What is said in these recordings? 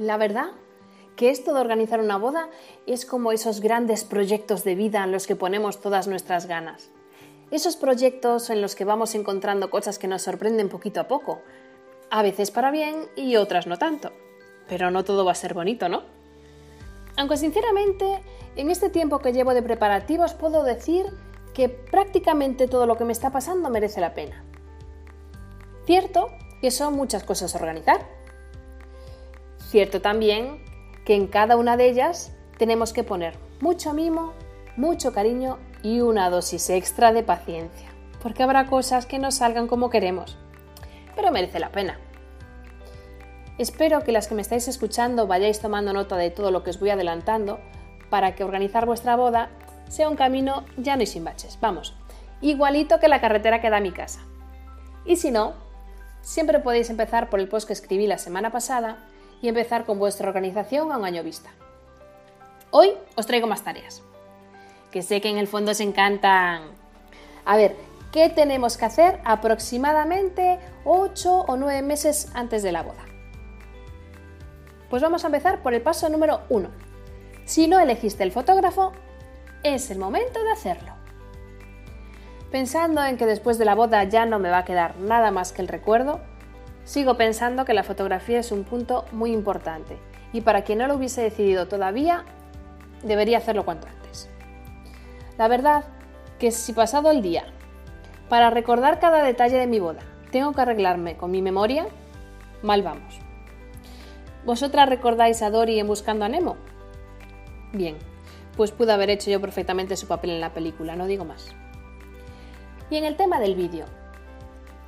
La verdad que esto de organizar una boda es como esos grandes proyectos de vida en los que ponemos todas nuestras ganas. Esos proyectos en los que vamos encontrando cosas que nos sorprenden poquito a poco, a veces para bien y otras no tanto. Pero no todo va a ser bonito, ¿no? Aunque sinceramente, en este tiempo que llevo de preparativos puedo decir que prácticamente todo lo que me está pasando merece la pena. Cierto que son muchas cosas a organizar. Cierto también que en cada una de ellas tenemos que poner mucho mimo, mucho cariño y una dosis extra de paciencia, porque habrá cosas que no salgan como queremos, pero merece la pena. Espero que las que me estáis escuchando vayáis tomando nota de todo lo que os voy adelantando para que organizar vuestra boda sea un camino llano y sin baches. Vamos, igualito que la carretera que da a mi casa. Y si no, siempre podéis empezar por el post que escribí la semana pasada y empezar con vuestra organización a un año vista. Hoy os traigo más tareas, que sé que en el fondo os encantan. A ver, ¿qué tenemos que hacer aproximadamente 8 o 9 meses antes de la boda? Pues vamos a empezar por el paso número 1. Si no elegiste el fotógrafo, es el momento de hacerlo. Pensando en que después de la boda ya no me va a quedar nada más que el recuerdo, sigo pensando que la fotografía es un punto muy importante y para quien no lo hubiese decidido todavía, debería hacerlo cuanto antes. La verdad que si pasado el día, para recordar cada detalle de mi boda, tengo que arreglarme con mi memoria, mal vamos. ¿Vosotras recordáis a Dory en Buscando a Nemo? Bien, pues pude haber hecho yo perfectamente su papel en la película, no digo más. Y en el tema del vídeo,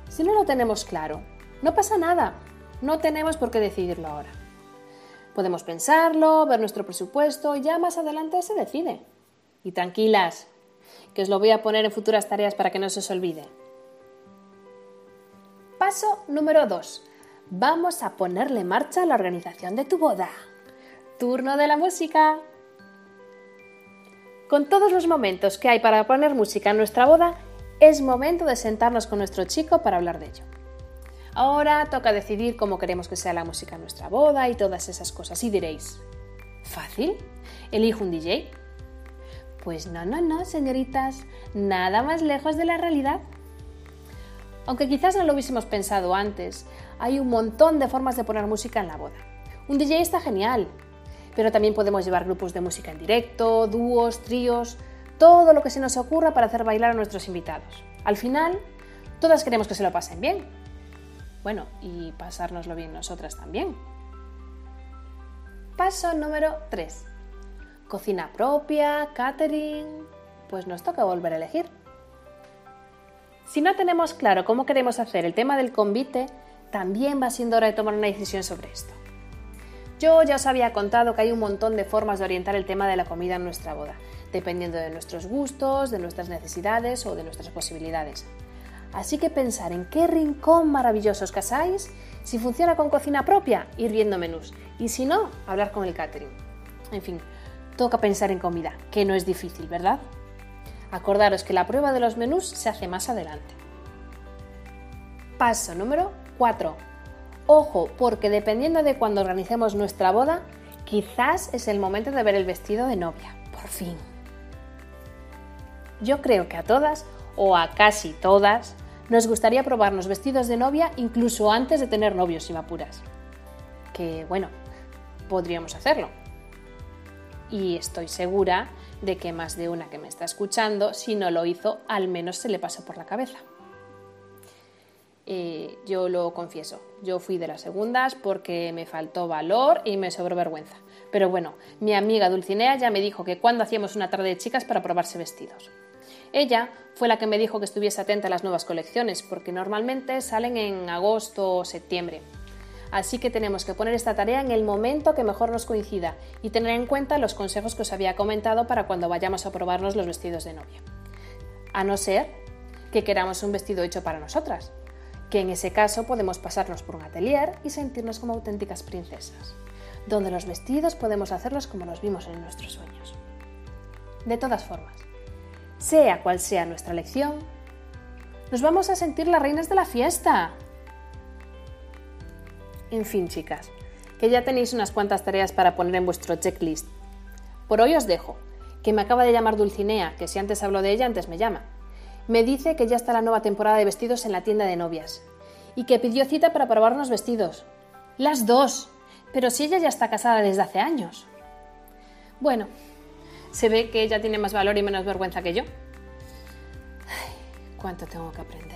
si no lo tenemos claro, no pasa nada, no tenemos por qué decidirlo ahora. Podemos pensarlo, ver nuestro presupuesto y ya más adelante se decide. Y tranquilas, que os lo voy a poner en futuras tareas para que no se os olvide. Paso número 2 vamos a ponerle marcha a la organización de tu boda. Turno de la música. Con todos los momentos que hay para poner música en nuestra boda, es momento de sentarnos con nuestro chico para hablar de ello. Ahora toca decidir cómo queremos que sea la música en nuestra boda y todas esas cosas. Y diréis, ¿fácil? ¿Elijo un DJ? Pues no, no, no, señoritas, nada más lejos de la realidad. Aunque quizás no lo hubiésemos pensado antes, hay un montón de formas de poner música en la boda. Un DJ está genial, pero también podemos llevar grupos de música en directo, dúos, tríos, todo lo que se nos ocurra para hacer bailar a nuestros invitados. Al final, todas queremos que se lo pasen bien. Bueno, y pasárnoslo bien nosotras también. Paso número 3. Cocina propia, catering. Pues nos toca volver a elegir. Si no tenemos claro cómo queremos hacer el tema del convite, también va siendo hora de tomar una decisión sobre esto. Yo ya os había contado que hay un montón de formas de orientar el tema de la comida en nuestra boda, dependiendo de nuestros gustos, de nuestras necesidades o de nuestras posibilidades. Así que pensar en qué rincón maravilloso os casáis, si funciona con cocina propia, ir viendo menús, y si no, hablar con el catering. En fin, toca pensar en comida, que no es difícil, ¿verdad? Acordaros que la prueba de los menús se hace más adelante. Paso número 4. Ojo, porque dependiendo de cuando organicemos nuestra boda, quizás es el momento de ver el vestido de novia, por fin. Yo creo que a todas, o a casi todas, nos gustaría probarnos vestidos de novia incluso antes de tener novios y mapuras. Que bueno, podríamos hacerlo. Y estoy segura de que más de una que me está escuchando, si no lo hizo, al menos se le pasó por la cabeza. Eh, yo lo confieso, yo fui de las segundas porque me faltó valor y me sobró vergüenza. Pero bueno, mi amiga Dulcinea ya me dijo que cuando hacíamos una tarde de chicas para probarse vestidos. Ella fue la que me dijo que estuviese atenta a las nuevas colecciones, porque normalmente salen en agosto o septiembre. Así que tenemos que poner esta tarea en el momento que mejor nos coincida y tener en cuenta los consejos que os había comentado para cuando vayamos a probarnos los vestidos de novia. A no ser que queramos un vestido hecho para nosotras, que en ese caso podemos pasarnos por un atelier y sentirnos como auténticas princesas, donde los vestidos podemos hacerlos como los vimos en nuestros sueños. De todas formas, sea cual sea nuestra elección, nos vamos a sentir las reinas de la fiesta, en fin, chicas, que ya tenéis unas cuantas tareas para poner en vuestro checklist. Por hoy os dejo, que me acaba de llamar Dulcinea, que si antes hablo de ella, antes me llama. Me dice que ya está la nueva temporada de vestidos en la tienda de novias y que pidió cita para probar unos vestidos. Las dos, pero si ella ya está casada desde hace años. Bueno, se ve que ella tiene más valor y menos vergüenza que yo. Ay, ¿Cuánto tengo que aprender?